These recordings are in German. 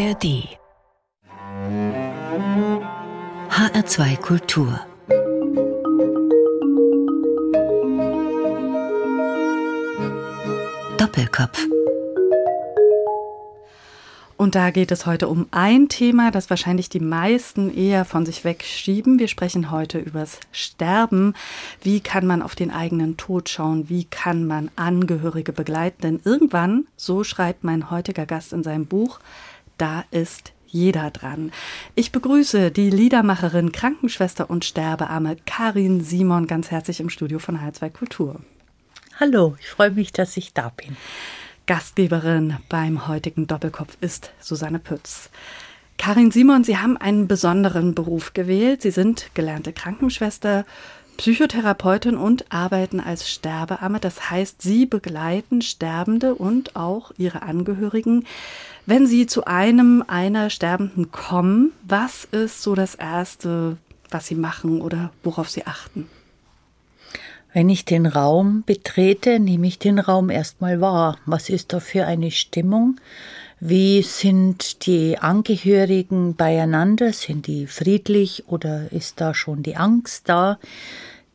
ARD HR2 Kultur Doppelkopf und da geht es heute um ein Thema, das wahrscheinlich die meisten eher von sich wegschieben. Wir sprechen heute übers Sterben. Wie kann man auf den eigenen Tod schauen? Wie kann man Angehörige begleiten? Denn irgendwann, so schreibt mein heutiger Gast in seinem Buch, da ist jeder dran. Ich begrüße die Liedermacherin, Krankenschwester und Sterbearme Karin Simon ganz herzlich im Studio von H2 Kultur. Hallo, ich freue mich, dass ich da bin. Gastgeberin beim heutigen Doppelkopf ist Susanne Pütz. Karin Simon, Sie haben einen besonderen Beruf gewählt. Sie sind gelernte Krankenschwester, Psychotherapeutin und arbeiten als Sterbeamme. Das heißt, Sie begleiten Sterbende und auch ihre Angehörigen. Wenn Sie zu einem einer Sterbenden kommen, was ist so das Erste, was Sie machen oder worauf Sie achten? Wenn ich den Raum betrete, nehme ich den Raum erstmal wahr. Was ist da für eine Stimmung? Wie sind die Angehörigen beieinander? Sind die friedlich oder ist da schon die Angst da?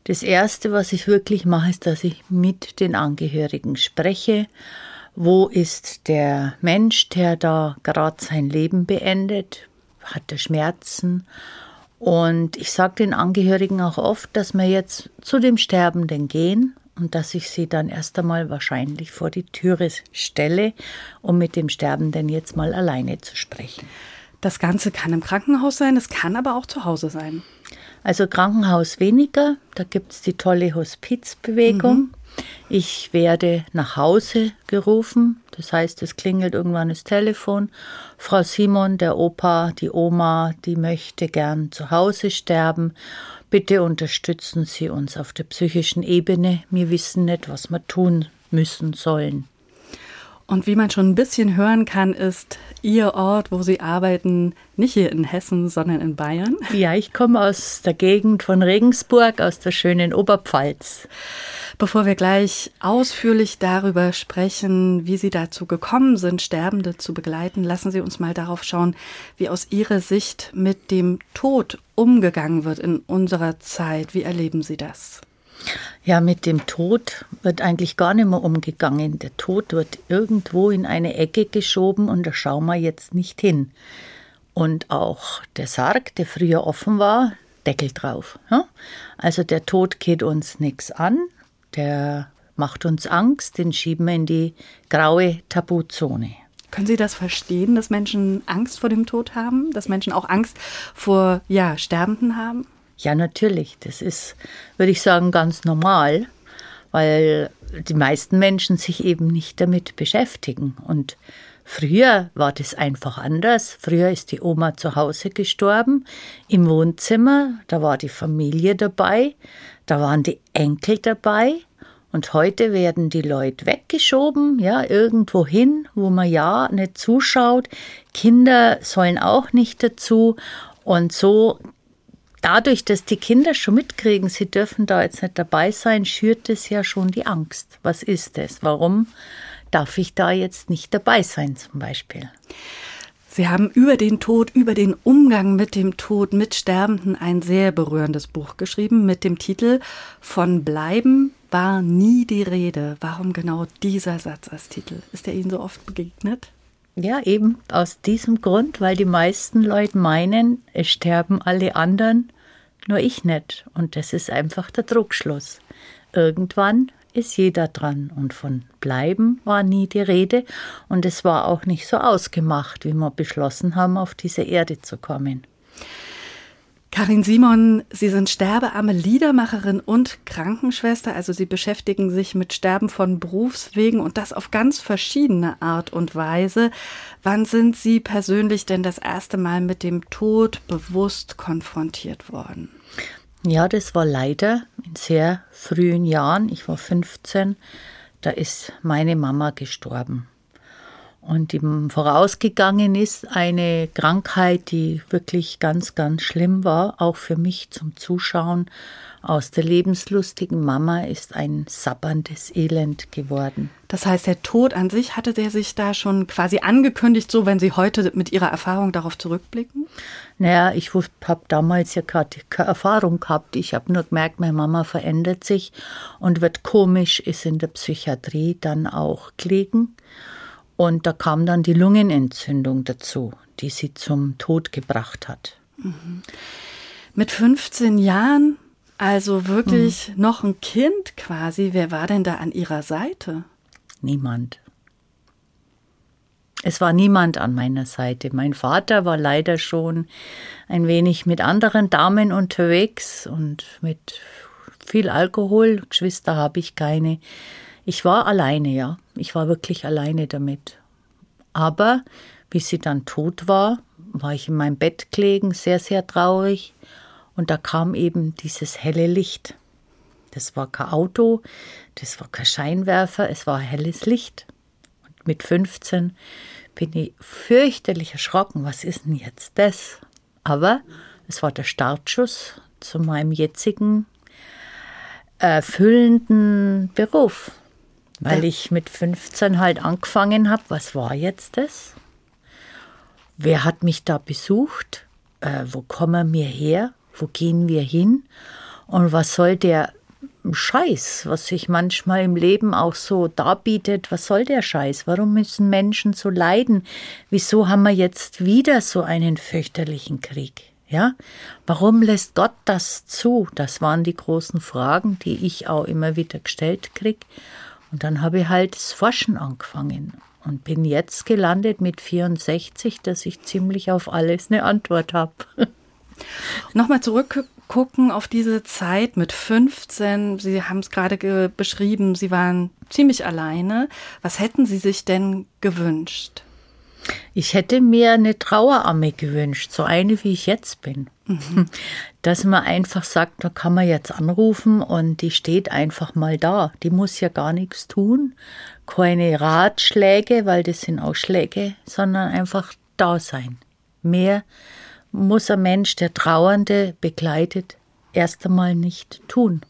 Das Erste, was ich wirklich mache, ist, dass ich mit den Angehörigen spreche. Wo ist der Mensch, der da gerade sein Leben beendet? Hat er Schmerzen? Und ich sage den Angehörigen auch oft, dass wir jetzt zu dem Sterbenden gehen und dass ich sie dann erst einmal wahrscheinlich vor die Türe stelle, um mit dem Sterbenden jetzt mal alleine zu sprechen. Das Ganze kann im Krankenhaus sein, es kann aber auch zu Hause sein. Also Krankenhaus weniger, da gibt es die tolle Hospizbewegung. Mhm. Ich werde nach Hause gerufen, das heißt, es klingelt irgendwann das Telefon. Frau Simon, der Opa, die Oma, die möchte gern zu Hause sterben. Bitte unterstützen Sie uns auf der psychischen Ebene. Wir wissen nicht, was wir tun müssen sollen. Und wie man schon ein bisschen hören kann, ist Ihr Ort, wo Sie arbeiten, nicht hier in Hessen, sondern in Bayern. Ja, ich komme aus der Gegend von Regensburg, aus der schönen Oberpfalz. Bevor wir gleich ausführlich darüber sprechen, wie Sie dazu gekommen sind, Sterbende zu begleiten, lassen Sie uns mal darauf schauen, wie aus Ihrer Sicht mit dem Tod umgegangen wird in unserer Zeit. Wie erleben Sie das? Ja, mit dem Tod wird eigentlich gar nicht mehr umgegangen. Der Tod wird irgendwo in eine Ecke geschoben und da schauen wir jetzt nicht hin. Und auch der Sarg, der früher offen war, Deckel drauf. Also der Tod geht uns nichts an, der macht uns Angst, den schieben wir in die graue Tabuzone. Können Sie das verstehen, dass Menschen Angst vor dem Tod haben, dass Menschen auch Angst vor ja, Sterbenden haben? Ja, natürlich. Das ist, würde ich sagen, ganz normal, weil die meisten Menschen sich eben nicht damit beschäftigen. Und früher war das einfach anders. Früher ist die Oma zu Hause gestorben, im Wohnzimmer, da war die Familie dabei, da waren die Enkel dabei. Und heute werden die Leute weggeschoben, ja, irgendwo hin, wo man ja nicht zuschaut. Kinder sollen auch nicht dazu. Und so dadurch, dass die Kinder schon mitkriegen, sie dürfen da jetzt nicht dabei sein, schürt es ja schon die Angst. Was ist das? Warum darf ich da jetzt nicht dabei sein zum Beispiel? Sie haben über den Tod, über den Umgang mit dem Tod, mit Sterbenden ein sehr berührendes Buch geschrieben mit dem Titel Von Bleiben war nie die Rede. Warum genau dieser Satz als Titel? Ist er Ihnen so oft begegnet? Ja, eben aus diesem Grund, weil die meisten Leute meinen, es sterben alle anderen, nur ich nicht. Und das ist einfach der Druckschluss. Irgendwann ist jeder dran und von bleiben war nie die Rede und es war auch nicht so ausgemacht, wie wir beschlossen haben, auf diese Erde zu kommen. Karin Simon, Sie sind sterbearme Liedermacherin und Krankenschwester, also Sie beschäftigen sich mit Sterben von Berufswegen und das auf ganz verschiedene Art und Weise. Wann sind Sie persönlich denn das erste Mal mit dem Tod bewusst konfrontiert worden? Ja, das war leider in sehr frühen Jahren. Ich war 15, da ist meine Mama gestorben und ihm vorausgegangen ist eine Krankheit, die wirklich ganz, ganz schlimm war, auch für mich zum Zuschauen, Aus der lebenslustigen Mama ist ein sabberndes Elend geworden. Das heißt, der Tod an sich hatte der sich da schon quasi angekündigt, so wenn Sie heute mit Ihrer Erfahrung darauf zurückblicken? Naja, ich habe damals ja keine Erfahrung gehabt. Ich habe nur gemerkt, meine Mama verändert sich und wird komisch, ist in der Psychiatrie dann auch gelegen. Und da kam dann die Lungenentzündung dazu, die sie zum Tod gebracht hat. Mhm. Mit 15 Jahren also wirklich hm. noch ein Kind quasi. Wer war denn da an ihrer Seite? Niemand. Es war niemand an meiner Seite. Mein Vater war leider schon ein wenig mit anderen Damen unterwegs und mit viel Alkohol. Geschwister habe ich keine. Ich war alleine, ja. Ich war wirklich alleine damit. Aber wie sie dann tot war, war ich in meinem Bett gelegen, sehr, sehr traurig. Und da kam eben dieses helle Licht. Das war kein Auto, das war kein Scheinwerfer, es war helles Licht. Und mit 15 bin ich fürchterlich erschrocken. Was ist denn jetzt das? Aber es war der Startschuss zu meinem jetzigen erfüllenden Beruf. Weil ich mit 15 halt angefangen habe, was war jetzt das? Wer hat mich da besucht? Äh, wo kommen wir her? Wo gehen wir hin? Und was soll der Scheiß, was sich manchmal im Leben auch so darbietet, was soll der Scheiß? Warum müssen Menschen so leiden? Wieso haben wir jetzt wieder so einen fürchterlichen Krieg? Ja? Warum lässt Gott das zu? Das waren die großen Fragen, die ich auch immer wieder gestellt krieg. Und dann habe ich halt das Forschen angefangen und bin jetzt gelandet mit 64, dass ich ziemlich auf alles eine Antwort habe. Nochmal zurückgucken auf diese Zeit mit 15. Sie haben es gerade beschrieben, Sie waren ziemlich alleine. Was hätten Sie sich denn gewünscht? Ich hätte mir eine Traueramme gewünscht, so eine wie ich jetzt bin. Mhm. Dass man einfach sagt, da kann man jetzt anrufen und die steht einfach mal da. Die muss ja gar nichts tun, keine Ratschläge, weil das sind auch Schläge, sondern einfach da sein. Mehr muss ein Mensch, der Trauernde begleitet, erst einmal nicht tun.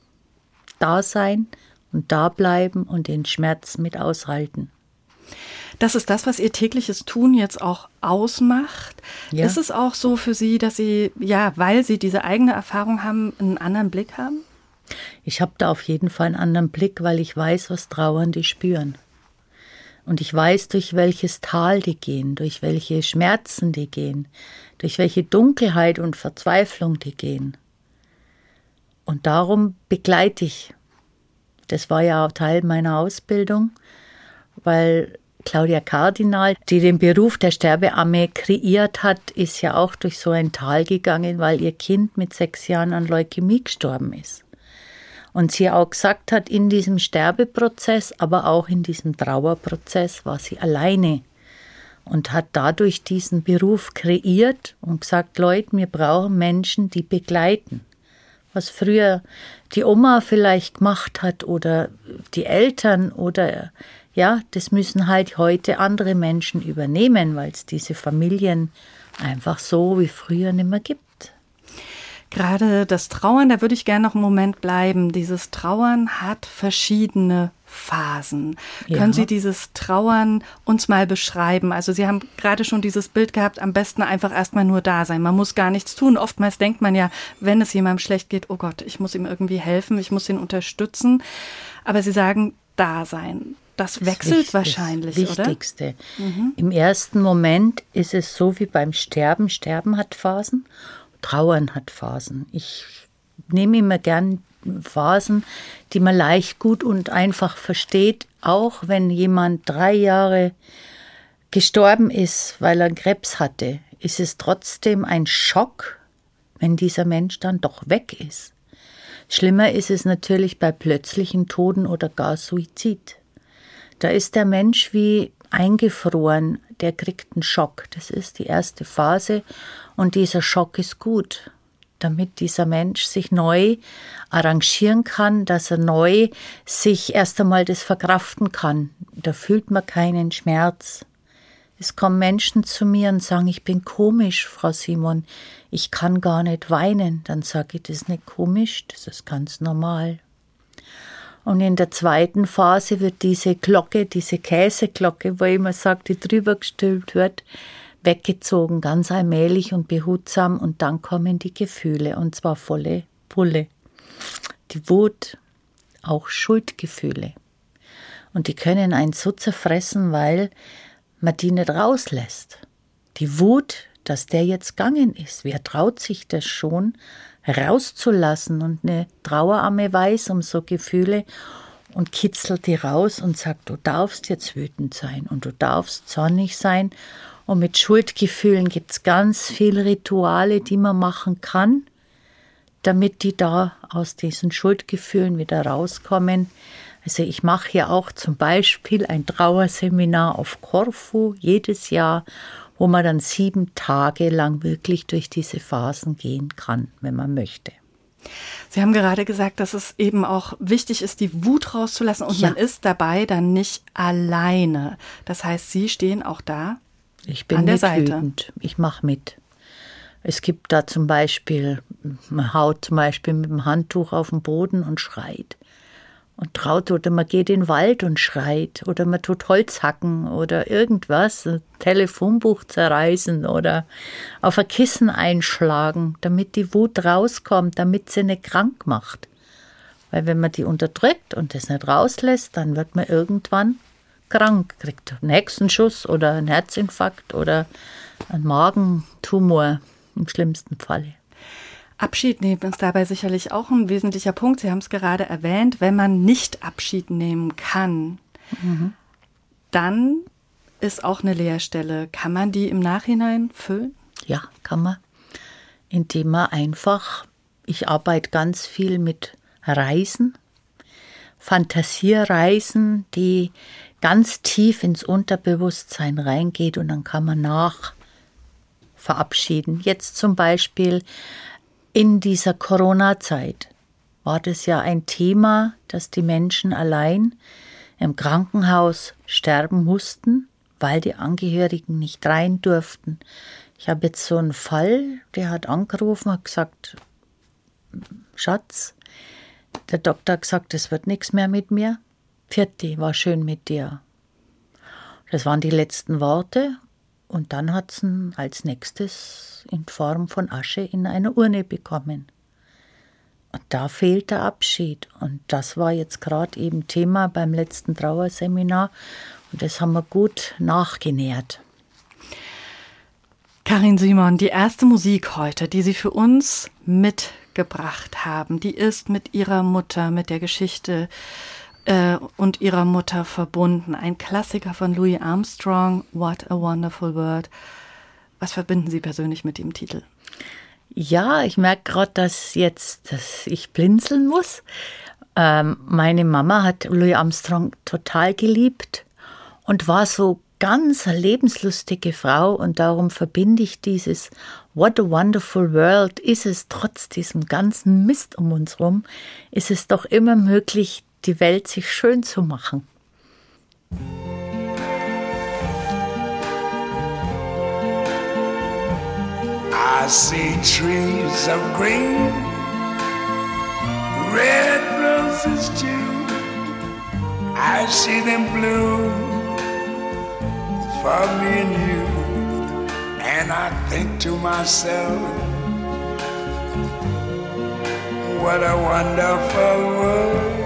Da sein und da bleiben und den Schmerz mit aushalten. Das ist das, was Ihr tägliches Tun jetzt auch ausmacht. Ja. Ist es auch so für Sie, dass Sie, ja, weil Sie diese eigene Erfahrung haben, einen anderen Blick haben? Ich habe da auf jeden Fall einen anderen Blick, weil ich weiß, was Trauernde spüren. Und ich weiß, durch welches Tal die gehen, durch welche Schmerzen die gehen, durch welche Dunkelheit und Verzweiflung die gehen. Und darum begleite ich. Das war ja auch Teil meiner Ausbildung, weil Claudia Kardinal, die den Beruf der Sterbeamme kreiert hat, ist ja auch durch so ein Tal gegangen, weil ihr Kind mit sechs Jahren an Leukämie gestorben ist. Und sie auch gesagt hat, in diesem Sterbeprozess, aber auch in diesem Trauerprozess war sie alleine und hat dadurch diesen Beruf kreiert und gesagt, Leute, wir brauchen Menschen, die begleiten. Was früher die Oma vielleicht gemacht hat oder die Eltern oder ja, das müssen halt heute andere Menschen übernehmen, weil es diese Familien einfach so wie früher nicht mehr gibt. Gerade das Trauern, da würde ich gerne noch einen Moment bleiben. Dieses Trauern hat verschiedene Phasen. Ja. Können Sie dieses Trauern uns mal beschreiben? Also Sie haben gerade schon dieses Bild gehabt, am besten einfach erstmal nur da sein. Man muss gar nichts tun. Oftmals denkt man ja, wenn es jemandem schlecht geht, oh Gott, ich muss ihm irgendwie helfen, ich muss ihn unterstützen. Aber Sie sagen, da sein. Das wechselt das wahrscheinlich, Wichtigste. oder? Wichtigste. Mhm. Im ersten Moment ist es so wie beim Sterben. Sterben hat Phasen Trauern hat Phasen. Ich nehme immer gern Phasen, die man leicht, gut und einfach versteht, auch wenn jemand drei Jahre gestorben ist, weil er Krebs hatte, ist es trotzdem ein Schock, wenn dieser Mensch dann doch weg ist. Schlimmer ist es natürlich bei plötzlichen Toten oder gar Suizid. Da ist der Mensch wie eingefroren, der kriegt einen Schock. Das ist die erste Phase und dieser Schock ist gut, damit dieser Mensch sich neu arrangieren kann, dass er neu sich erst einmal das verkraften kann. Da fühlt man keinen Schmerz. Es kommen Menschen zu mir und sagen, ich bin komisch, Frau Simon, ich kann gar nicht weinen. Dann sage ich, das ist nicht komisch, das ist ganz normal. Und in der zweiten Phase wird diese Glocke, diese Käseglocke, wo immer sagt, die drüber gestülpt wird, weggezogen, ganz allmählich und behutsam. Und dann kommen die Gefühle, und zwar volle Pulle. Die Wut, auch Schuldgefühle. Und die können einen so zerfressen, weil man die nicht rauslässt. Die Wut, dass der jetzt gegangen ist. Wer traut sich das schon rauszulassen? Und eine Trauerarme weiß um so Gefühle und kitzelt die raus und sagt, du darfst jetzt wütend sein und du darfst zornig sein. Und mit Schuldgefühlen gibt es ganz viele Rituale, die man machen kann, damit die da aus diesen Schuldgefühlen wieder rauskommen. Also ich mache hier auch zum Beispiel ein Trauerseminar auf Korfu jedes Jahr, wo man dann sieben Tage lang wirklich durch diese Phasen gehen kann, wenn man möchte. Sie haben gerade gesagt, dass es eben auch wichtig ist, die Wut rauszulassen und ja. man ist dabei dann nicht alleine. Das heißt, Sie stehen auch da ich bin an der mitwütend. Seite. Ich mache mit. Es gibt da zum Beispiel, man haut zum Beispiel mit dem Handtuch auf den Boden und schreit und traut oder man geht in den Wald und schreit oder man tut Holz hacken oder irgendwas, ein Telefonbuch zerreißen oder auf ein Kissen einschlagen, damit die Wut rauskommt, damit sie nicht krank macht. Weil wenn man die unterdrückt und das nicht rauslässt, dann wird man irgendwann krank, kriegt einen Hexenschuss oder einen Herzinfarkt oder einen Magentumor im schlimmsten Falle. Abschied nehmen ist dabei sicherlich auch ein wesentlicher Punkt. Sie haben es gerade erwähnt, wenn man nicht Abschied nehmen kann, mhm. dann ist auch eine Leerstelle. Kann man die im Nachhinein füllen? Ja, kann man. Indem man einfach, ich arbeite ganz viel mit Reisen, Fantasiereisen, die ganz tief ins Unterbewusstsein reingeht und dann kann man nach verabschieden. Jetzt zum Beispiel in dieser Corona-Zeit war das ja ein Thema, dass die Menschen allein im Krankenhaus sterben mussten, weil die Angehörigen nicht rein durften. Ich habe jetzt so einen Fall, der hat angerufen, hat gesagt, Schatz, der Doktor hat gesagt, es wird nichts mehr mit mir. Vierte, war schön mit dir. Das waren die letzten Worte und dann hat es ihn als nächstes in Form von Asche in eine Urne bekommen. Und da fehlt der Abschied. Und das war jetzt gerade eben Thema beim letzten Trauerseminar. Und das haben wir gut nachgenährt. Karin Simon, die erste Musik heute, die Sie für uns mitgebracht haben, die ist mit Ihrer Mutter, mit der Geschichte äh, und ihrer Mutter verbunden. Ein Klassiker von Louis Armstrong, What a Wonderful World. Was verbinden Sie persönlich mit dem Titel? Ja, ich merke gerade, dass jetzt dass ich blinzeln muss. Ähm, meine Mama hat Louis Armstrong total geliebt und war so ganz lebenslustige Frau und darum verbinde ich dieses What a Wonderful World. Ist es trotz diesem ganzen Mist um uns herum, ist es doch immer möglich, die Welt sich schön zu machen. I see trees of green, red roses too. I see them bloom for me and you. And I think to myself, what a wonderful world.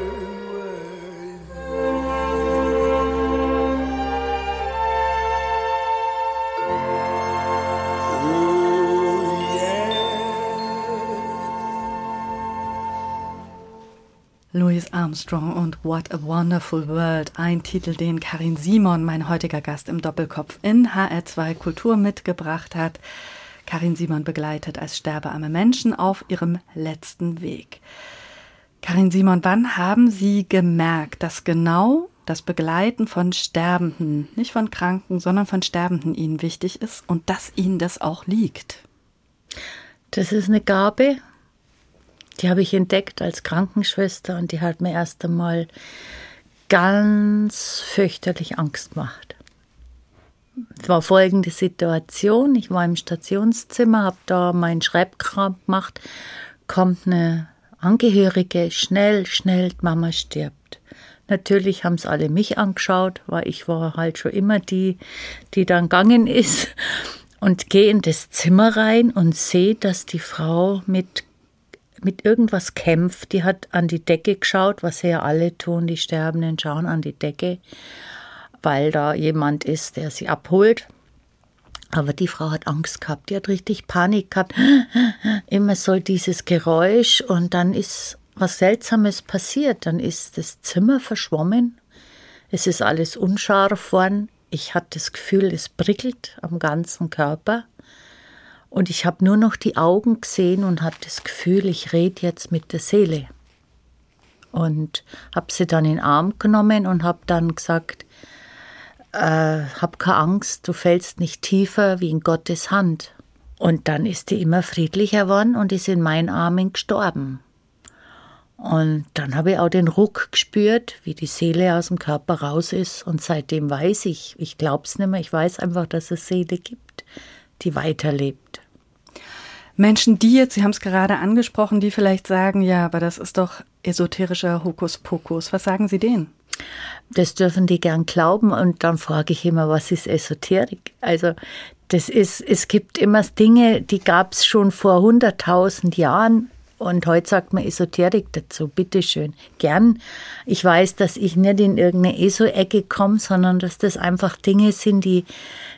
Louis Armstrong und What a Wonderful World, ein Titel, den Karin Simon, mein heutiger Gast im Doppelkopf in HR2 Kultur mitgebracht hat. Karin Simon begleitet als sterbearme Menschen auf ihrem letzten Weg. Karin Simon, wann haben Sie gemerkt, dass genau das Begleiten von Sterbenden, nicht von Kranken, sondern von Sterbenden Ihnen wichtig ist und dass Ihnen das auch liegt? Das ist eine Gabe, die habe ich entdeckt als Krankenschwester und die hat mir erst einmal ganz fürchterlich Angst gemacht. Es war folgende Situation. Ich war im Stationszimmer, habe da meinen Schreibkram gemacht, kommt eine Angehörige, schnell, schnell, Mama stirbt. Natürlich haben es alle mich angeschaut, weil ich war halt schon immer die, die dann gegangen ist. Und gehe in das Zimmer rein und sehe, dass die Frau mit mit irgendwas kämpft. Die hat an die Decke geschaut, was ja alle tun, die Sterbenden schauen an die Decke, weil da jemand ist, der sie abholt. Aber die Frau hat Angst gehabt, die hat richtig Panik gehabt. Immer soll dieses Geräusch und dann ist was Seltsames passiert. Dann ist das Zimmer verschwommen. Es ist alles unscharf worden. Ich hatte das Gefühl, es prickelt am ganzen Körper. Und ich habe nur noch die Augen gesehen und habe das Gefühl, ich rede jetzt mit der Seele. Und habe sie dann in den Arm genommen und habe dann gesagt, äh, hab keine Angst, du fällst nicht tiefer wie in Gottes Hand. Und dann ist die immer friedlicher geworden und ist in meinen Armen gestorben. Und dann habe ich auch den Ruck gespürt, wie die Seele aus dem Körper raus ist. Und seitdem weiß ich, ich glaube es nicht mehr, ich weiß einfach, dass es Seele gibt, die weiterlebt. Menschen, die jetzt, Sie haben es gerade angesprochen, die vielleicht sagen, ja, aber das ist doch esoterischer Hokuspokus. Was sagen Sie denen? Das dürfen die gern glauben und dann frage ich immer, was ist Esoterik? Also das ist, es gibt immer Dinge, die gab es schon vor 100.000 Jahren und heute sagt man Esoterik dazu, bitteschön, gern. Ich weiß, dass ich nicht in irgendeine ESO-Ecke komme, sondern dass das einfach Dinge sind, die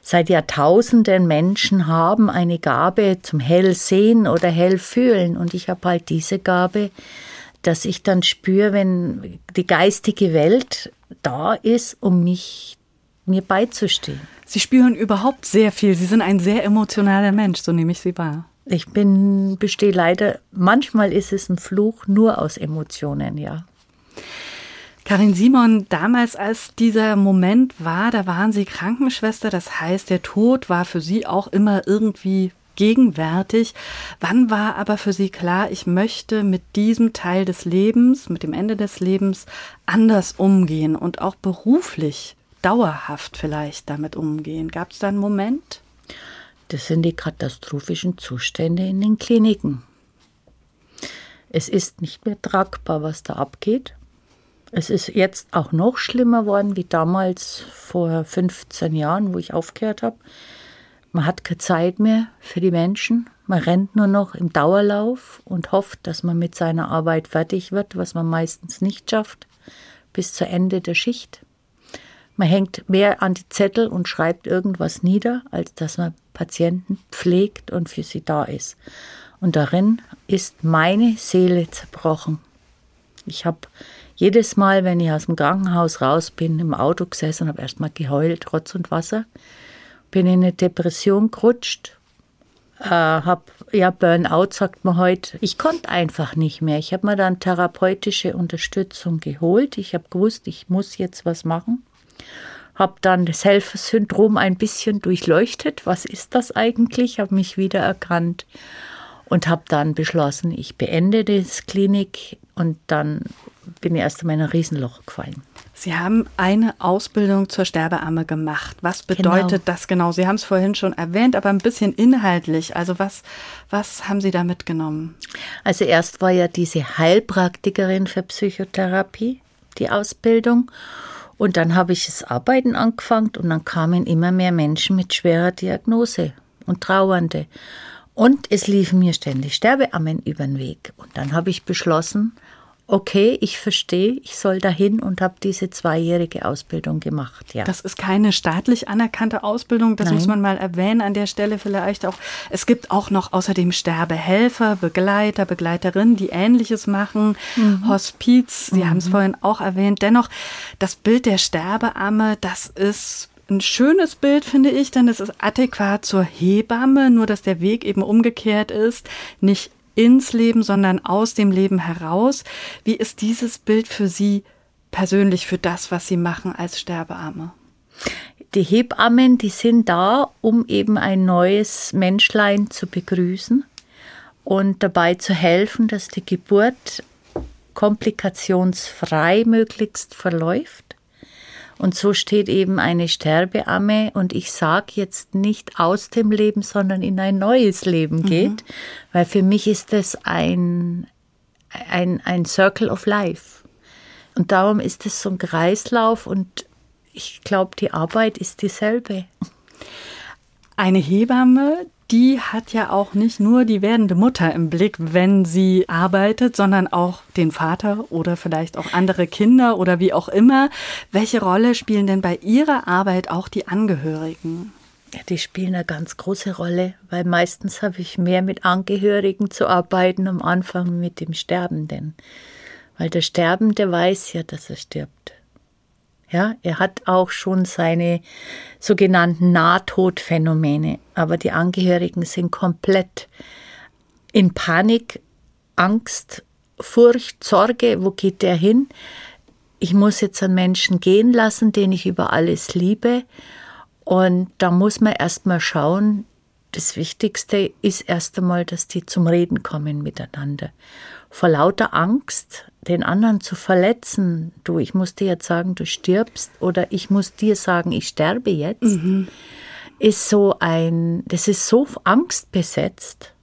seit Jahrtausenden Menschen haben, eine Gabe zum Hellsehen oder Hellfühlen. Und ich habe halt diese Gabe, dass ich dann spüre, wenn die geistige Welt da ist, um mich mir beizustehen. Sie spüren überhaupt sehr viel. Sie sind ein sehr emotionaler Mensch, so nehme ich Sie wahr. Ich bin, bestehe leider, manchmal ist es ein Fluch nur aus Emotionen, ja. Karin Simon, damals als dieser Moment war, da waren Sie Krankenschwester, das heißt, der Tod war für Sie auch immer irgendwie gegenwärtig. Wann war aber für Sie klar, ich möchte mit diesem Teil des Lebens, mit dem Ende des Lebens anders umgehen und auch beruflich dauerhaft vielleicht damit umgehen? Gab es da einen Moment? Das sind die katastrophischen Zustände in den Kliniken. Es ist nicht mehr tragbar, was da abgeht. Es ist jetzt auch noch schlimmer worden wie damals vor 15 Jahren, wo ich aufgehört habe. Man hat keine Zeit mehr für die Menschen. Man rennt nur noch im Dauerlauf und hofft, dass man mit seiner Arbeit fertig wird, was man meistens nicht schafft, bis zu Ende der Schicht. Man hängt mehr an die Zettel und schreibt irgendwas nieder, als dass man Patienten pflegt und für sie da ist. Und darin ist meine Seele zerbrochen. Ich habe jedes Mal, wenn ich aus dem Krankenhaus raus bin, im Auto gesessen habe erstmal geheult, Rotz und Wasser, bin in eine Depression gerutscht, äh, habe, ja, Burnout sagt man heute, ich konnte einfach nicht mehr. Ich habe mir dann therapeutische Unterstützung geholt. Ich habe gewusst, ich muss jetzt was machen habe dann das Helfersyndrom ein bisschen durchleuchtet. Was ist das eigentlich? Habe mich wiedererkannt und habe dann beschlossen, ich beende das Klinik und dann bin ich erst in ein Riesenloch gefallen. Sie haben eine Ausbildung zur Sterbeamme gemacht. Was bedeutet Genau. das genau? Sie haben es vorhin schon erwähnt, aber ein bisschen inhaltlich. Also was, was haben Sie da mitgenommen? Also erst war ja diese Heilpraktikerin für Psychotherapie, die Ausbildung. Und dann habe ich das Arbeiten angefangen und dann kamen immer mehr Menschen mit schwerer Diagnose und Trauernde. Und es liefen mir ständig Sterbeammen über den Weg. Und dann habe ich beschlossen, okay, ich verstehe, ich soll dahin und habe diese zweijährige Ausbildung gemacht. Ja. Das ist keine staatlich anerkannte Ausbildung, das Nein. muss man mal erwähnen an der Stelle vielleicht auch. Es gibt auch noch außerdem Sterbehelfer, Begleiter, Begleiterinnen, die Ähnliches machen, Hospiz, Sie haben es vorhin auch erwähnt. Dennoch, das Bild der Sterbeamme, das ist ein schönes Bild, finde ich, denn es ist adäquat zur Hebamme, nur dass der Weg eben umgekehrt ist, nicht ins Leben, sondern aus dem Leben heraus. Wie ist dieses Bild für Sie persönlich, für das, was Sie machen als Sterbearme? Die Hebammen, die sind da, um eben ein neues Menschlein zu begrüßen und dabei zu helfen, dass die Geburt komplikationsfrei möglichst verläuft. Und so steht eben eine Sterbeamme und ich sage jetzt nicht aus dem Leben, sondern in ein neues Leben geht, weil für mich ist das ein, ein, ein Circle of Life. Und darum ist es so ein Kreislauf und ich glaube, die Arbeit ist dieselbe. Eine Hebamme, die hat ja auch nicht nur die werdende Mutter im Blick, wenn sie arbeitet, sondern auch den Vater oder vielleicht auch andere Kinder oder wie auch immer. Welche Rolle spielen denn bei Ihrer Arbeit auch die Angehörigen? Ja, die spielen eine ganz große Rolle, weil meistens habe ich mehr mit Angehörigen zu arbeiten am Anfang mit dem Sterbenden. Weil der Sterbende weiß ja, dass er stirbt. Ja, er hat auch schon seine sogenannten Nahtodphänomene, aber die Angehörigen sind komplett in Panik, Angst, Furcht, Sorge, wo geht der hin? Ich muss jetzt einen Menschen gehen lassen, den ich über alles liebe. Und da muss man erst mal schauen, das Wichtigste ist erst einmal, dass die zum Reden kommen miteinander. Vor lauter Angst, den anderen zu verletzen, du, ich muss dir jetzt sagen, du stirbst, oder ich muss dir sagen, ich sterbe jetzt, ist so ein, das ist so angstbesetzt.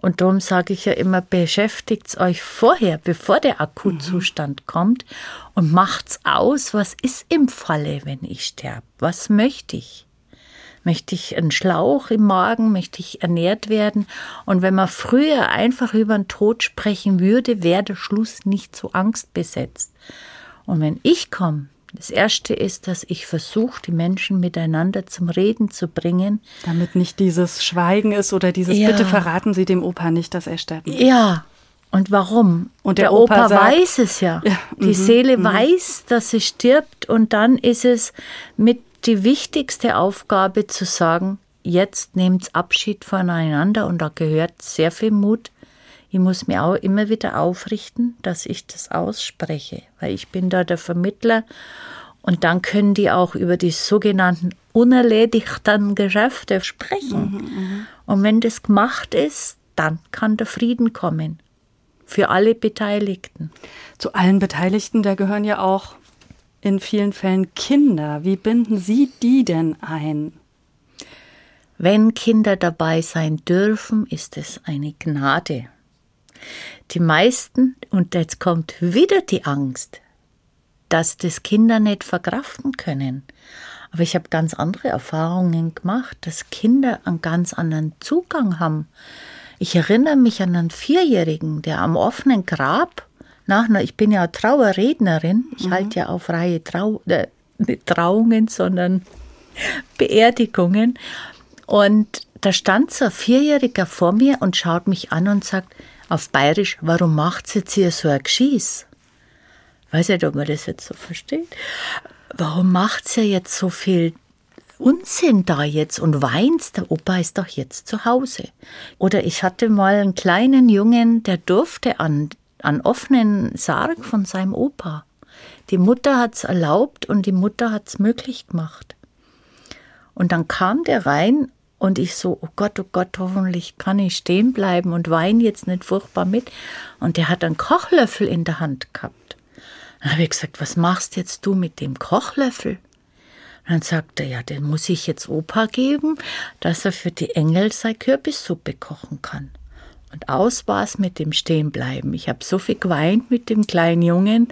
Und darum sage ich ja immer, beschäftigt euch vorher, bevor der Akutzustand kommt und macht's aus, was ist im Falle, wenn ich sterbe? Was möchte ich? Möchte ich einen Schlauch im Magen? Möchte ich ernährt werden? Und wenn man früher einfach über den Tod sprechen würde, wäre der Schluss nicht so angstbesetzt. Und wenn ich komme, das Erste ist, dass ich versuche, die Menschen miteinander zum Reden zu bringen. Damit nicht dieses Schweigen ist oder dieses Ja. Bitte verraten Sie dem Opa nicht, dass er sterben wird. Ja, und warum? Und der der, Opa Opa, sagt- weiß es ja. Ja, Die Seele weiß, dass sie stirbt und dann ist es mit die wichtigste Aufgabe zu sagen, jetzt nehmt Abschied voneinander und da gehört sehr viel Mut. Ich muss mir auch immer wieder aufrichten, dass ich das ausspreche, weil ich bin da der Vermittler und dann können die auch über die sogenannten unerledigten Geschäfte sprechen. Und wenn das gemacht ist, dann kann der Frieden kommen. Für alle Beteiligten. Zu allen Beteiligten, da gehören ja auch in vielen Fällen Kinder. Wie binden Sie die denn ein? Wenn Kinder dabei sein dürfen, ist es eine Gnade. Die meisten, und jetzt kommt wieder die Angst, dass das Kinder nicht verkraften können. Aber ich habe ganz andere Erfahrungen gemacht, dass Kinder einen ganz anderen Zugang haben. Ich erinnere mich an einen Vierjährigen, der am offenen Grab, nach ich bin ja Trauerrednerin, ich halte ja auf Reihe Trau, äh, nicht Trauungen, sondern Beerdigungen. Und da stand so ein Vierjähriger vor mir und schaut mich an und sagt auf Bayerisch, warum macht jetzt hier so ein Geschieß? Weiß nicht, ob man das jetzt so versteht. Warum macht sie jetzt so viel Unsinn da jetzt und weint? Der Opa ist doch jetzt zu Hause. Oder ich hatte mal einen kleinen Jungen, der durfte an, an offenen Sarg von seinem Opa. Die Mutter hat's erlaubt und die Mutter hat's möglich gemacht. Und dann kam der rein und ich so, oh Gott, oh Gott, hoffentlich kann ich stehen bleiben und weine jetzt nicht furchtbar mit. Und der hat einen Kochlöffel in der Hand gehabt. Dann habe ich gesagt, was machst jetzt du mit dem Kochlöffel? Dann sagt er, ja, den muss ich jetzt Opa geben, dass er für die Engel seine Kürbissuppe kochen kann. Und aus war es mit dem Stehenbleiben. Ich habe so viel geweint mit dem kleinen Jungen.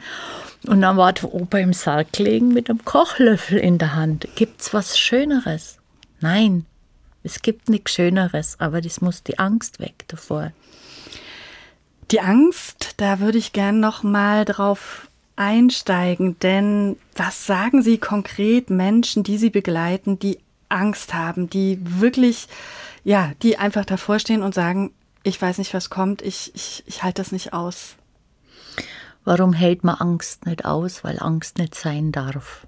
Und dann war der Opa im Sarg gelegen mit einem Kochlöffel in der Hand. Gibt's was Schöneres? Nein, es gibt nichts Schöneres, aber das muss die Angst weg davor. Die Angst, da würde ich gern noch mal drauf einsteigen, denn was sagen Sie konkret Menschen, die Sie begleiten, die Angst haben, die wirklich, ja, die einfach davor stehen und sagen, ich weiß nicht, was kommt, ich, ich, ich halte das nicht aus. Warum hält man Angst nicht aus? Weil Angst nicht sein darf.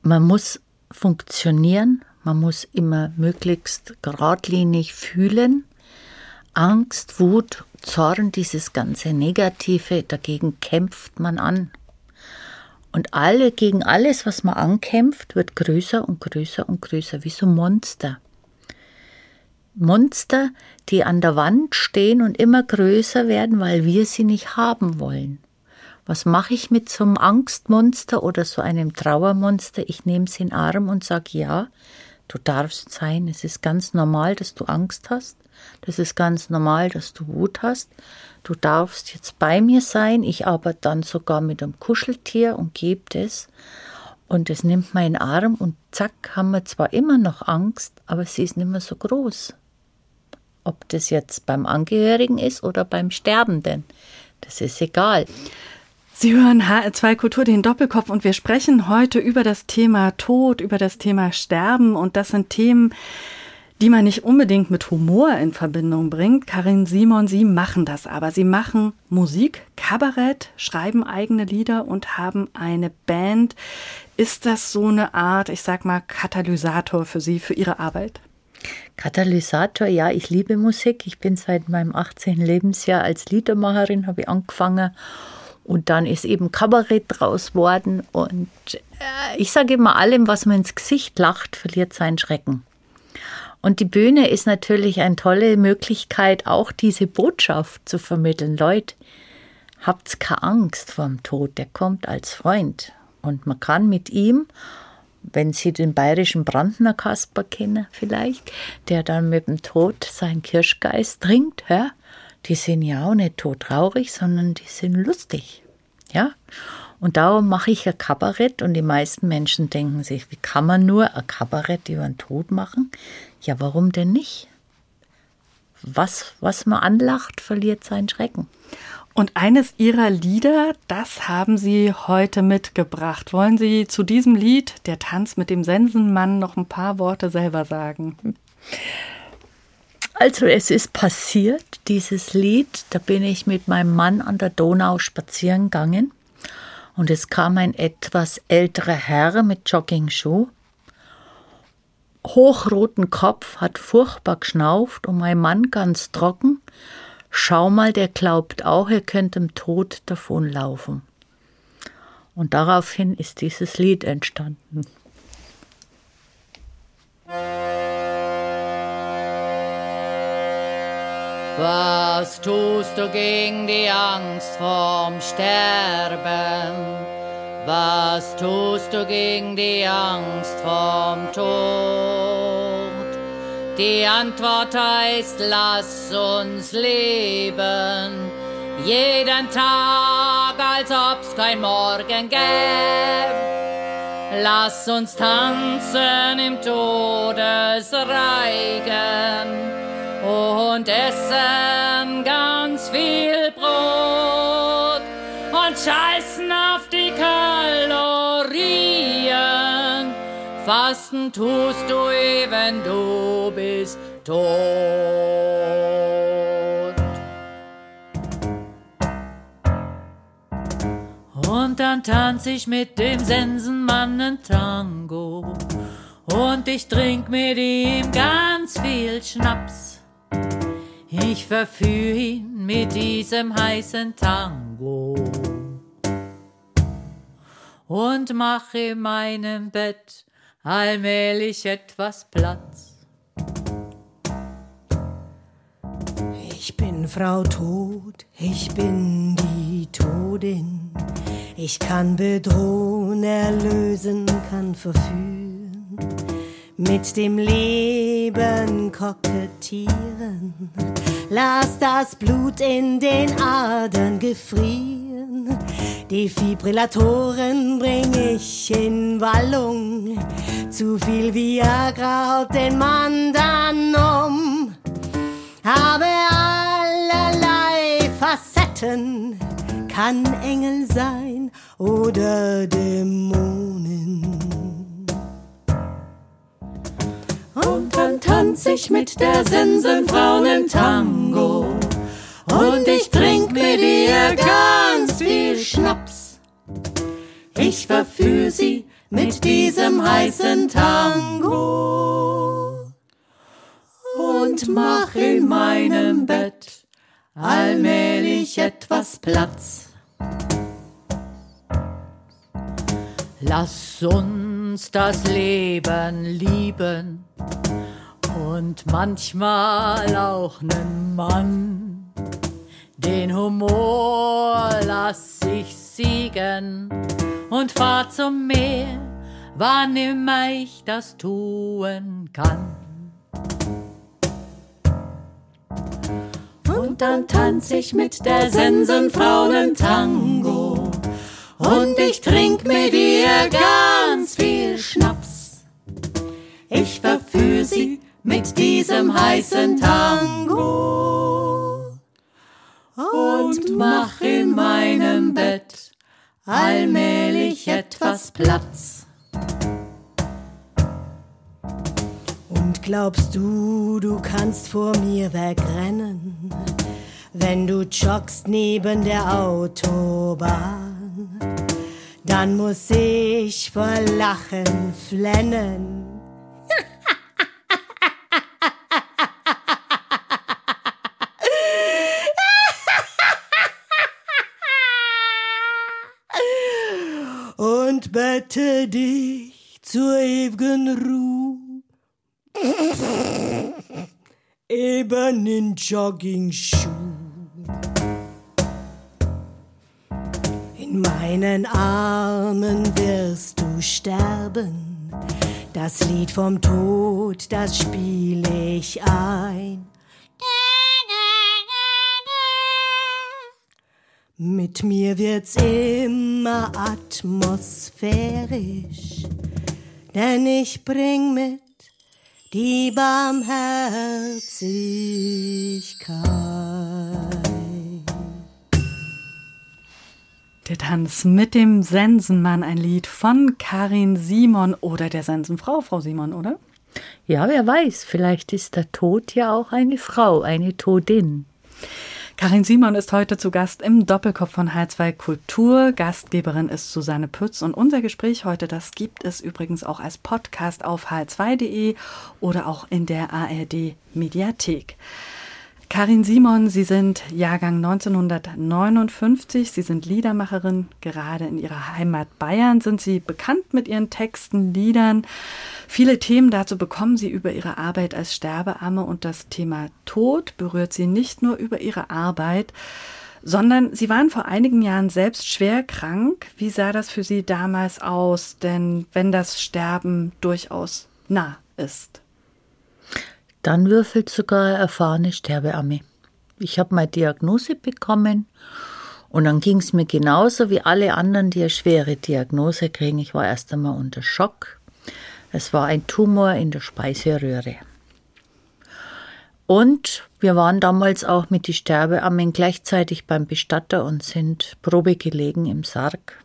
Man muss funktionieren, man muss immer möglichst geradlinig fühlen. Angst, Wut, Zorn, dieses ganze Negative, dagegen kämpft man an. Und alle, gegen alles, was man ankämpft, wird größer und größer und größer, wie so Monster. Monster, die an der Wand stehen und immer größer werden, weil wir sie nicht haben wollen. Was mache ich mit so einem Angstmonster oder so einem Trauermonster? Ich nehme sie in den Arm und sage, ja, du darfst sein. Es ist ganz normal, dass du Angst hast. Das ist ganz normal, dass du Wut hast. Du darfst jetzt bei mir sein. Ich arbeite dann sogar mit einem Kuscheltier und gebe das. Und es nimmt meinen Arm und zack, haben wir zwar immer noch Angst, aber sie ist nicht mehr so groß. Ob das jetzt beim Angehörigen ist oder beim Sterbenden, das ist egal. Sie hören HR2 Kultur, den Doppelkopf, und wir sprechen heute über das Thema Tod, über das Thema Sterben. Und das sind Themen, die man nicht unbedingt mit Humor in Verbindung bringt. Karin Simon, Sie machen das aber. Sie machen Musik, Kabarett, schreiben eigene Lieder und haben eine Band. Ist das so eine Art, ich sag mal, Katalysator für Sie, für Ihre Arbeit? Katalysator, ja, ich liebe Musik. Ich bin seit meinem 18. Lebensjahr als Liedermacherin, habe ich angefangen. Und dann ist eben Kabarett draus worden. Und äh, ich sage immer, allem, was man ins Gesicht lacht, verliert seinen Schrecken. Und die Bühne ist natürlich eine tolle Möglichkeit, auch diese Botschaft zu vermitteln. Leute, habt keine Angst vor dem Tod, der kommt als Freund. Und man kann mit ihm wenn Sie den bayerischen Brandner Kasper kennen vielleicht, der dann mit dem Tod seinen Kirschgeist trinkt, ja, die sind ja auch nicht todtraurig, sondern die sind lustig, ja. Und darum mache ich ein Kabarett und die meisten Menschen denken sich, wie kann man nur ein Kabarett über den Tod machen? Ja, warum denn nicht? Was, was man anlacht, verliert seinen Schrecken. Und eines Ihrer Lieder, das haben Sie heute mitgebracht. Wollen Sie zu diesem Lied, der Tanz mit dem Sensenmann, noch ein paar Worte selber sagen? Also es ist passiert, dieses Lied, da bin ich mit meinem Mann an der Donau spazieren gegangen und es kam ein etwas älterer Herr mit Jogging-Schuh, hochroten Kopf, hat furchtbar geschnauft und mein Mann ganz trocken Schau mal, der glaubt auch, er könnte dem Tod davonlaufen. Und daraufhin ist dieses Lied entstanden. Was tust du gegen die Angst vorm Sterben? Was tust du gegen die Angst vorm Tod? Die Antwort heißt, lass uns leben, jeden Tag, als ob's kein Morgen gäbe. Lass uns tanzen im Todesreigen und essen ganz viel Brot und scheißen Fasten tust du, wenn du bist tot. Und dann tanz ich mit dem Sensenmann ein Tango. Und ich trink mit ihm ganz viel Schnaps. Ich verführe ihn mit diesem heißen Tango. Und mach in meinem Bett allmählich etwas Platz. Ich bin Frau Tod, ich bin die Todin. Ich kann bedrohen, erlösen, kann verführen, mit dem Leben kokettieren. Lass das Blut in den Adern gefrieren. Defibrillatoren bring ich in Wallung. Zu viel Viagra haut den Mann dann um. Habe allerlei Facetten, kann Engel sein oder Dämonen. Und dann tanz ich mit der Sensenfrauen im Tango. Und ich trink mit ihr ganz viel Schnaps. Ich verführe sie mit diesem heißen Tango. Und mach in meinem Bett allmählich etwas Platz. Lass uns das Leben lieben und manchmal auch nen Mann. Den Humor lass ich siegen und fahr zum Meer, wann immer ich das tun kann. Und dann tanz ich mit der Sensenfrauen Tango. Und ich trink mit ihr ganz viel Schnaps. Ich verführ sie mit diesem heißen Tango. Und mach in meinem Bett allmählich etwas Platz. Und glaubst du, du kannst vor mir wegrennen, wenn du joggst neben der Autobahn? Dann muss ich vor Lachen flennen. Und bette dich zur ewigen Ruhe. Eben in Jogging-Schuh. In meinen Armen wirst du sterben. Das Lied vom Tod, das spiel ich ein. Mit mir wird's immer atmosphärisch, denn ich bring mit die Barmherzigkeit. Der Tanz mit dem Sensenmann, ein Lied von Karin Simon oder der Sensenfrau, Frau Simon, oder? Ja, wer weiß, vielleicht ist der Tod ja auch eine Frau, eine Todin. Karin Simon ist heute zu Gast im Doppelkopf von H2 Kultur. Gastgeberin ist Susanne Pütz und unser Gespräch heute, das gibt es übrigens auch als Podcast auf h2.de oder auch in der ARD Mediathek. Karin Simon, Sie sind Jahrgang 1959. Sie sind Liedermacherin. Gerade in Ihrer Heimat Bayern sind Sie bekannt mit Ihren Texten, Liedern. Viele Themen dazu bekommen Sie über Ihre Arbeit als Sterbeamme und das Thema Tod berührt Sie nicht nur über Ihre Arbeit, sondern Sie waren vor einigen Jahren selbst schwer krank. Wie sah das für Sie damals aus? Denn wenn das Sterben durchaus nah ist. Dann würfelt sogar eine erfahrene Sterbeamme. Ich habe meine Diagnose bekommen und dann ging es mir genauso wie alle anderen, die eine schwere Diagnose kriegen. Ich war erst einmal unter Schock. Es war ein Tumor in der Speiseröhre. Und wir waren damals auch mit die Sterbeammen gleichzeitig beim Bestatter und sind Probe gelegen im Sarg.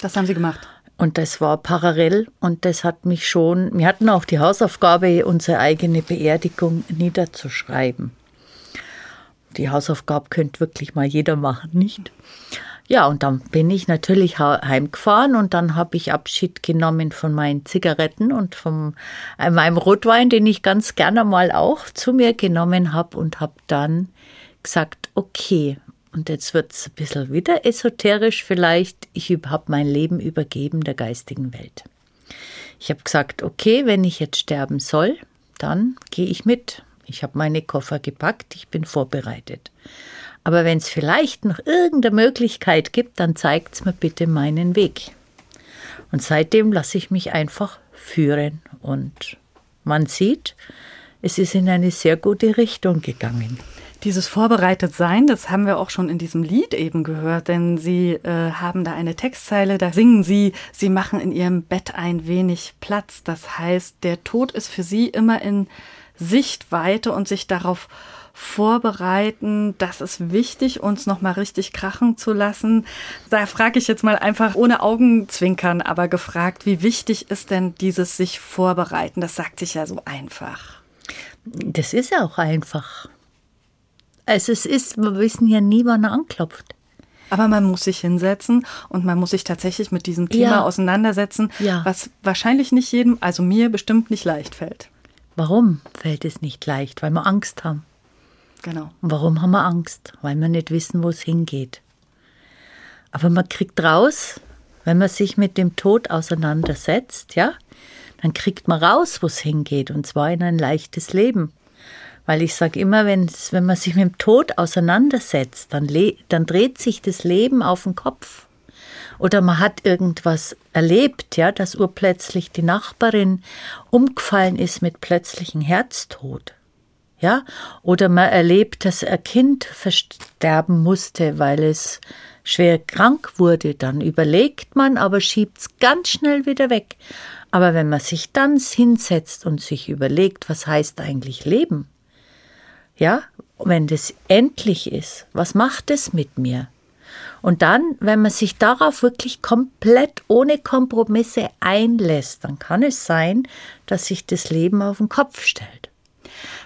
Das haben Sie gemacht. Und das war parallel und das hat mich schon, wir hatten auch die Hausaufgabe, unsere eigene Beerdigung niederzuschreiben. Die Hausaufgabe könnte wirklich mal jeder machen, nicht? Ja, und dann bin ich natürlich heimgefahren und dann habe ich Abschied genommen von meinen Zigaretten und von äh, meinem Rotwein, den ich ganz gerne mal auch zu mir genommen habe und habe dann gesagt, okay, und jetzt wird es ein bisschen wieder esoterisch vielleicht, ich habe mein Leben übergeben der geistigen Welt. Ich habe gesagt, okay, wenn ich jetzt sterben soll, dann gehe ich mit. Ich habe meine Koffer gepackt, ich bin vorbereitet. Aber wenn es vielleicht noch irgendeine Möglichkeit gibt, dann zeigt mir bitte meinen Weg. Und seitdem lasse ich mich einfach führen. Und man sieht, es ist in eine sehr gute Richtung gegangen. Dieses vorbereitet sein, das haben wir auch schon in diesem Lied eben gehört, denn Sie äh, haben da eine Textzeile, da singen Sie, Sie machen in Ihrem Bett ein wenig Platz. Das heißt, der Tod ist für Sie immer in Sichtweite und sich darauf vorbereiten. Das ist wichtig, uns nochmal richtig krachen zu lassen. Da frage ich jetzt mal einfach ohne Augenzwinkern, aber gefragt, wie wichtig ist denn dieses sich vorbereiten? Das sagt sich ja so einfach. Das ist ja auch einfach. Also es ist, wir wissen ja nie, wann er anklopft. Aber man muss sich hinsetzen und man muss sich tatsächlich mit diesem Thema Ja. auseinandersetzen, Ja. was wahrscheinlich nicht jedem, also mir bestimmt nicht leicht fällt. Warum fällt es nicht leicht? Weil wir Angst haben. Genau. Und warum haben wir Angst? Weil wir nicht wissen, wo es hingeht. Aber man kriegt raus, wenn man sich mit dem Tod auseinandersetzt, ja, dann kriegt man raus, wo es hingeht, und zwar in ein leichtes Leben. Weil ich sage immer, wenn's, wenn man sich mit dem Tod auseinandersetzt, dann, dann dreht sich das Leben auf den Kopf. Oder man hat irgendwas erlebt, ja, dass urplötzlich die Nachbarin umgefallen ist mit plötzlichem Herztod. Ja, oder man erlebt, dass ein Kind versterben musste, weil es schwer krank wurde, dann überlegt man, aber schiebt es ganz schnell wieder weg. Aber wenn man sich dann hinsetzt und sich überlegt, was heißt eigentlich Leben? Ja, wenn das endlich ist, was macht es mit mir? Und dann, wenn man sich darauf wirklich komplett ohne Kompromisse einlässt, dann kann es sein, dass sich das Leben auf den Kopf stellt.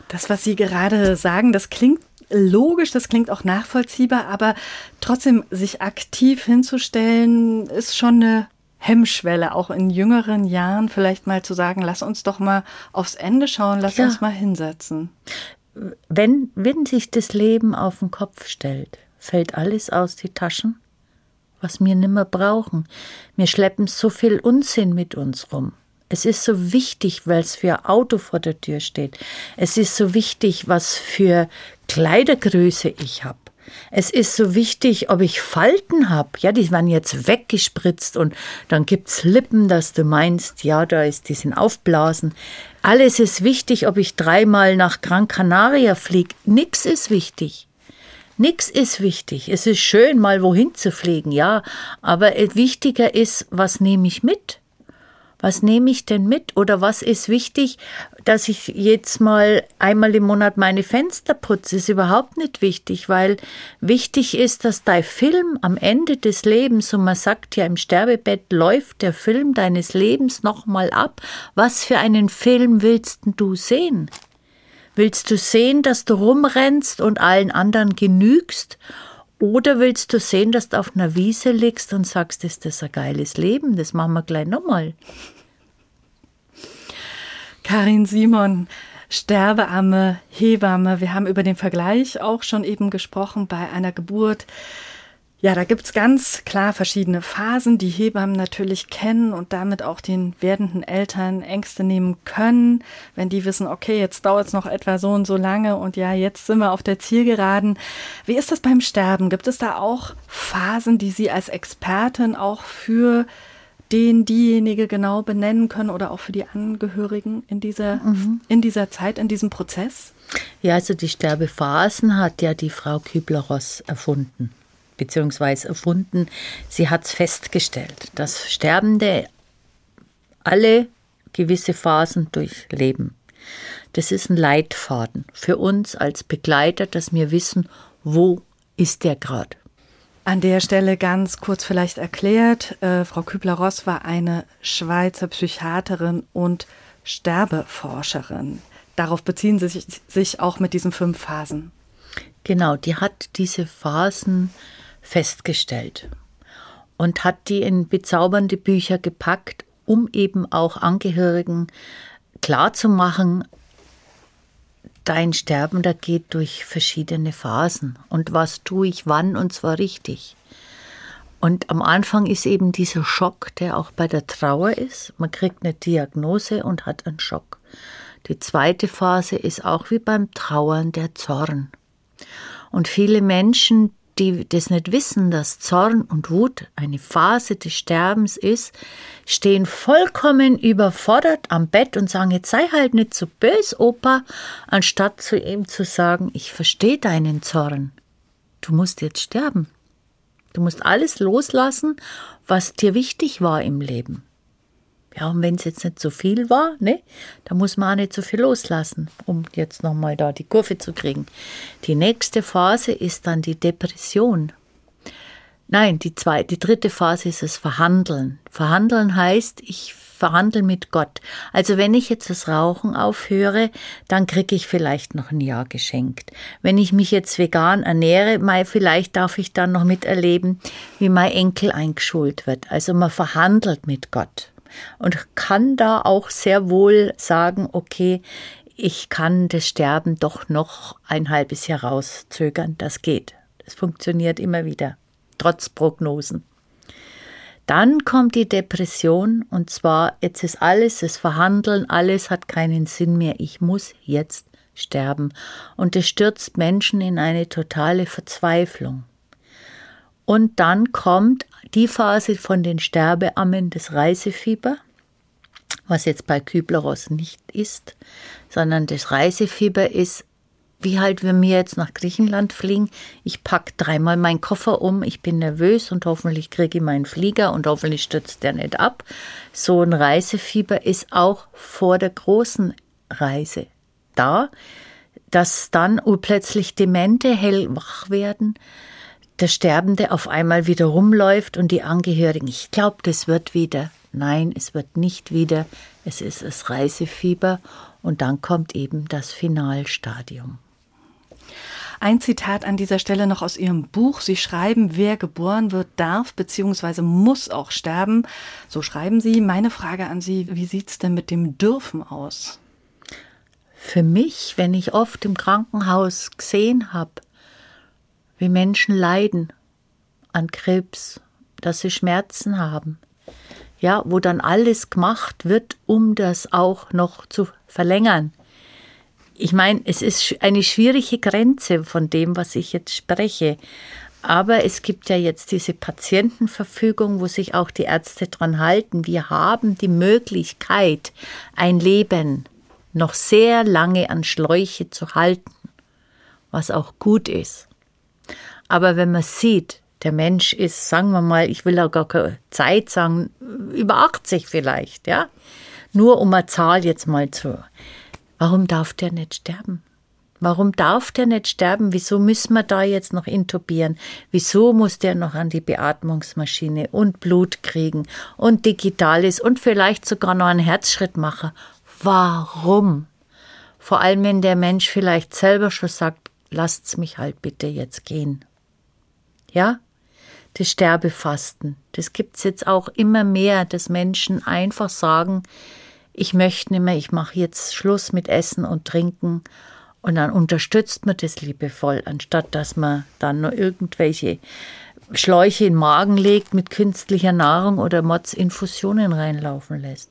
Das, was Sie gerade sagen, das klingt logisch, das klingt auch nachvollziehbar, aber trotzdem sich aktiv hinzustellen, ist schon eine Hemmschwelle, auch in jüngeren Jahren vielleicht mal zu sagen, lass uns doch mal aufs Ende schauen, lass Ja. uns mal hinsetzen. Wenn, wenn sich das Leben auf den Kopf stellt, fällt alles aus die Taschen, was wir nimmer brauchen. Wir schleppen so viel Unsinn mit uns rum. Es ist so wichtig, weil es für Auto vor der Tür steht. Es ist so wichtig, was für Kleidergröße ich habe. Es ist so wichtig, ob ich Falten habe. Ja, die werden jetzt weggespritzt und dann gibt's Lippen, dass du meinst, ja, da ist die sind aufblasen. Alles ist wichtig, ob ich dreimal nach Gran Canaria fliege. Nix ist wichtig. Nix ist wichtig. Es ist schön, mal wohin zu fliegen, ja. Aber äh, wichtiger ist, was nehme ich mit? Was nehme ich denn mit? Oder was ist wichtig, dass ich jetzt mal einmal im Monat meine Fenster putze? Ist überhaupt nicht wichtig, weil wichtig ist, dass dein Film am Ende des Lebens, und man sagt ja im Sterbebett, läuft der Film deines Lebens nochmal ab. Was für einen Film willst du sehen? Willst du sehen, dass du rumrennst und allen anderen genügst? Oder willst du sehen, dass du auf einer Wiese liegst und sagst, ist das ein geiles Leben? Das machen wir gleich nochmal. Karin Simon, Sterbeamme, Hebamme. Wir haben über den Vergleich auch schon eben gesprochen bei einer Geburt. Ja, da gibt's ganz klar verschiedene Phasen, die Hebammen natürlich kennen und damit auch den werdenden Eltern Ängste nehmen können, wenn die wissen, okay, jetzt dauert's noch etwa so und so lange und ja, jetzt sind wir auf der Zielgeraden. Wie ist das beim Sterben? Gibt es da auch Phasen, die Sie als Expertin auch für den diejenige genau benennen können oder auch für die Angehörigen in dieser, in dieser Zeit, in diesem Prozess? Ja, also die Sterbephasen hat ja die Frau Kübler-Ross erfunden, beziehungsweise erfunden. Sie hat es festgestellt, dass Sterbende alle gewisse Phasen durchleben. Das ist ein Leitfaden für uns als Begleiter, dass wir wissen, wo ist der gerade. An der Stelle ganz kurz vielleicht erklärt, äh, Frau Kübler-Ross war eine Schweizer Psychiaterin und Sterbeforscherin. Darauf beziehen Sie sich, sich auch mit diesen fünf Phasen. Genau, die hat diese Phasen festgestellt und hat die in bezaubernde Bücher gepackt, um eben auch Angehörigen klarzumachen, dein Sterbender geht durch verschiedene Phasen und was tue ich wann und zwar richtig. Und am Anfang ist eben dieser Schock, der auch bei der Trauer ist. Man kriegt eine Diagnose und hat einen Schock. Die zweite Phase ist auch wie beim Trauern der Zorn. Und viele Menschen, die das nicht wissen, dass Zorn und Wut eine Phase des Sterbens ist, stehen vollkommen überfordert am Bett und sagen, jetzt sei halt nicht so bös, Opa, anstatt zu ihm zu sagen, ich verstehe deinen Zorn. Du musst jetzt sterben. Du musst alles loslassen, was dir wichtig war im Leben. Ja, und wenn es jetzt nicht so viel war, ne, da muss man auch nicht so viel loslassen, um jetzt nochmal da die Kurve zu kriegen. Die nächste Phase ist dann die Depression. Nein, die zweite, die dritte Phase ist das Verhandeln. Verhandeln heißt, ich verhandle mit Gott. Also wenn ich jetzt das Rauchen aufhöre, dann kriege ich vielleicht noch ein Jahr geschenkt. Wenn ich mich jetzt vegan ernähre, mal vielleicht darf ich dann noch miterleben, wie mein Enkel eingeschult wird. Also man verhandelt mit Gott und kann da auch sehr wohl sagen, okay, ich kann das Sterben doch noch ein halbes Jahr rauszögern. Das geht. Das funktioniert immer wieder, trotz Prognosen. Dann kommt die Depression und zwar, jetzt ist alles, das Verhandeln, alles hat keinen Sinn mehr. Ich muss jetzt sterben. Und es stürzt Menschen in eine totale Verzweiflung. Und dann kommt die Phase von den Sterbeammen des Reisefieber, was jetzt bei Kübler-Ross nicht ist, sondern das Reisefieber ist, wie halt, wenn wir jetzt nach Griechenland fliegen, ich packe dreimal meinen Koffer um, ich bin nervös und hoffentlich kriege ich meinen Flieger und hoffentlich stürzt der nicht ab. So ein Reisefieber ist auch vor der großen Reise da, dass dann plötzlich Demente hellwach werden, der Sterbende auf einmal wieder rumläuft und die Angehörigen, ich glaube, das wird wieder. Nein, es wird nicht wieder. Es ist das Reisefieber und dann kommt eben das Finalstadium. Ein Zitat an dieser Stelle noch aus Ihrem Buch. Sie schreiben, wer geboren wird, darf bzw. muss auch sterben. So schreiben Sie. Meine Frage an Sie, wie sieht es denn mit dem Dürfen aus? Für mich, wenn ich oft im Krankenhaus gesehen habe, wie Menschen leiden an Krebs, dass sie Schmerzen haben. Ja, wo dann alles gemacht wird, um das auch noch zu verlängern. Ich meine, es ist eine schwierige Grenze von dem, was ich jetzt spreche. Aber es gibt ja jetzt diese Patientenverfügung, wo sich auch die Ärzte dran halten. Wir haben die Möglichkeit, ein Leben noch sehr lange an Schläuche zu halten, was auch gut ist. Aber wenn man sieht, der Mensch ist, sagen wir mal, ich will auch gar keine Zeit sagen, über 80 vielleicht, ja. Nur um eine Zahl jetzt mal zu. Warum darf der nicht sterben? Warum darf der nicht sterben? Wieso müssen wir da jetzt noch intubieren? Wieso muss der noch an die Beatmungsmaschine und Blut kriegen und Digitales und vielleicht sogar noch einen Herzschritt machen? Warum? Vor allem, wenn der Mensch vielleicht selber schon sagt, lasst's mich halt bitte jetzt gehen. Ja? Das Sterbefasten. Das gibt's jetzt auch immer mehr, dass Menschen einfach sagen, ich möchte nicht mehr, ich mache jetzt Schluss mit Essen und Trinken. Und dann unterstützt man das liebevoll, anstatt dass man dann nur irgendwelche Schläuche in den Magen legt mit künstlicher Nahrung oder Motzinfusionen reinlaufen lässt.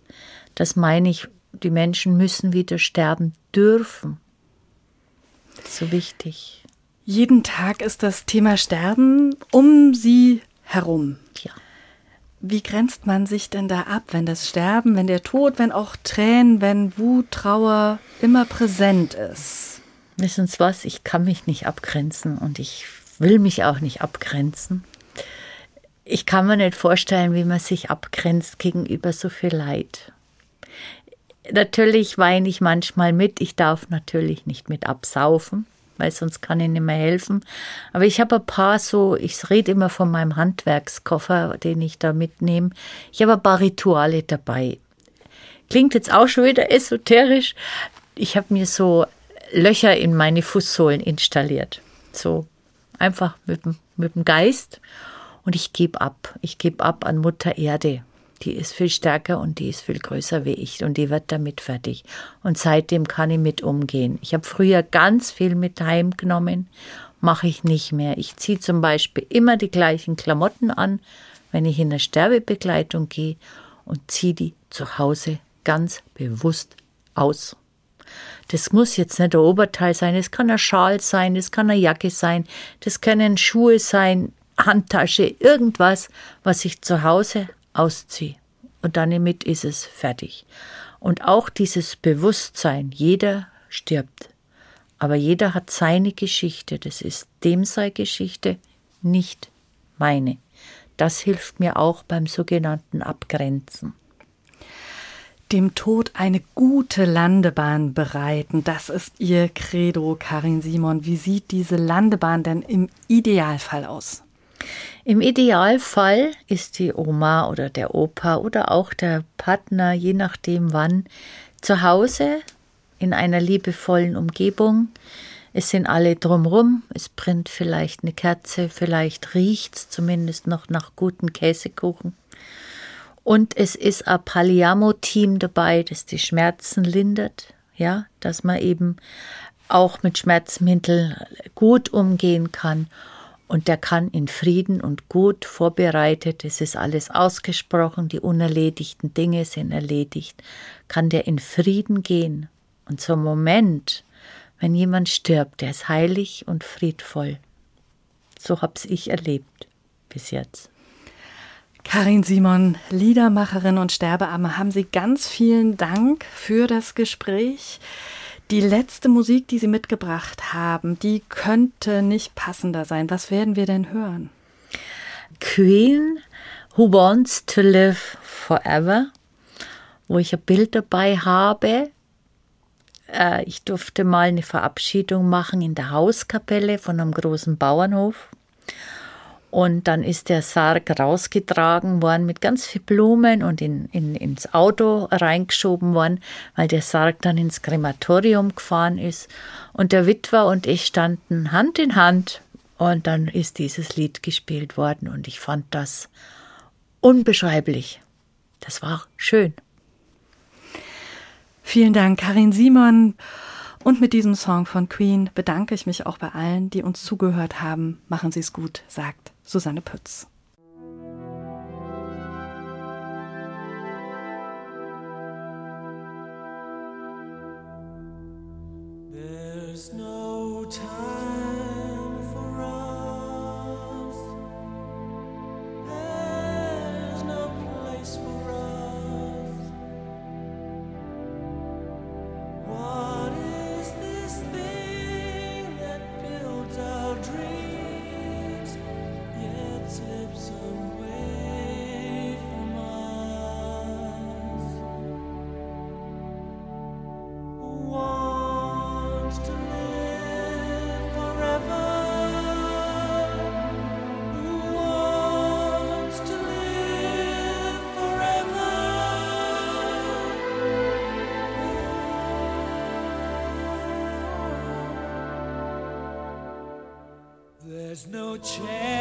Das meine ich, die Menschen müssen wieder sterben dürfen. So wichtig. Jeden Tag ist das Thema Sterben um Sie herum. Ja. Wie grenzt man sich denn da ab, wenn das Sterben, wenn der Tod, wenn auch Tränen, wenn Wut, Trauer immer präsent ist? Wissen Sie was? Ich kann mich nicht abgrenzen und ich will mich auch nicht abgrenzen. Ich kann mir nicht vorstellen, wie man sich abgrenzt gegenüber so viel Leid. Natürlich weine ich manchmal mit. Ich darf natürlich nicht mit absaufen weil sonst kann ich nicht mehr helfen. Aber ich habe ein paar so, ich rede immer von meinem Handwerkskoffer, den ich da mitnehme. Ich habe ein paar Rituale dabei. Klingt jetzt auch schon wieder esoterisch. Ich habe mir so Löcher in meine Fußsohlen installiert. So einfach mit, mit dem Geist. Und ich gebe ab. Ich gebe ab an Mutter Erde die ist viel stärker und die ist viel größer wie ich und die wird damit fertig. Und seitdem kann ich mit umgehen. Ich habe früher ganz viel mit heimgenommen, mache ich nicht mehr. Ich ziehe zum Beispiel immer die gleichen Klamotten an, wenn ich in eine Sterbebegleitung gehe und ziehe die zu Hause ganz bewusst aus. Das muss jetzt nicht der Oberteil sein, es kann ein Schal sein, es kann eine Jacke sein, das können Schuhe sein, Handtasche, irgendwas, was ich zu Hause ausziehe. Und damit ist es fertig. Und auch dieses Bewusstsein, jeder stirbt. Aber jeder hat seine Geschichte. Das ist dem sei Geschichte, nicht meine. Das hilft mir auch beim sogenannten Abgrenzen. Dem Tod eine gute Landebahn bereiten, das ist Ihr Credo, Karin Simon. Wie sieht diese Landebahn denn im Idealfall aus? Im Idealfall ist die Oma oder der Opa oder auch der Partner, je nachdem wann, zu Hause in einer liebevollen Umgebung. Es sind alle drumrum, es brennt vielleicht eine Kerze, vielleicht riecht es zumindest noch nach guten Käsekuchen. Und es ist ein Paliamo-Team dabei, das die Schmerzen lindert, ja, dass man eben auch mit Schmerzmitteln gut umgehen kann und der kann in Frieden und gut vorbereitet, es ist alles ausgesprochen, die unerledigten Dinge sind erledigt, kann der in Frieden gehen. Und zum Moment, wenn jemand stirbt, der ist heilig und friedvoll. So hab's ich erlebt bis jetzt. Karin Simon, Liedermacherin und Sterbearme, haben Sie ganz vielen Dank für das Gespräch. Die letzte Musik, die Sie mitgebracht haben, die könnte nicht passender sein. Was werden wir denn hören? Queen, Who Wants to Live Forever, wo ich ein Bild dabei habe. Äh, ich durfte mal eine Verabschiedung machen in der Hauskapelle von einem großen Bauernhof. Und dann ist der Sarg rausgetragen worden mit ganz viel Blumen und in, in, ins Auto reingeschoben worden, weil der Sarg dann ins Krematorium gefahren ist. Und der Witwer und ich standen Hand in Hand und dann ist dieses Lied gespielt worden und ich fand das unbeschreiblich. Das war schön. Vielen Dank, Karin Simon. Und mit diesem Song von Queen bedanke ich mich auch bei allen, die uns zugehört haben. Machen Sie es gut, sagt Susanne Pütz. There's no time There's no chance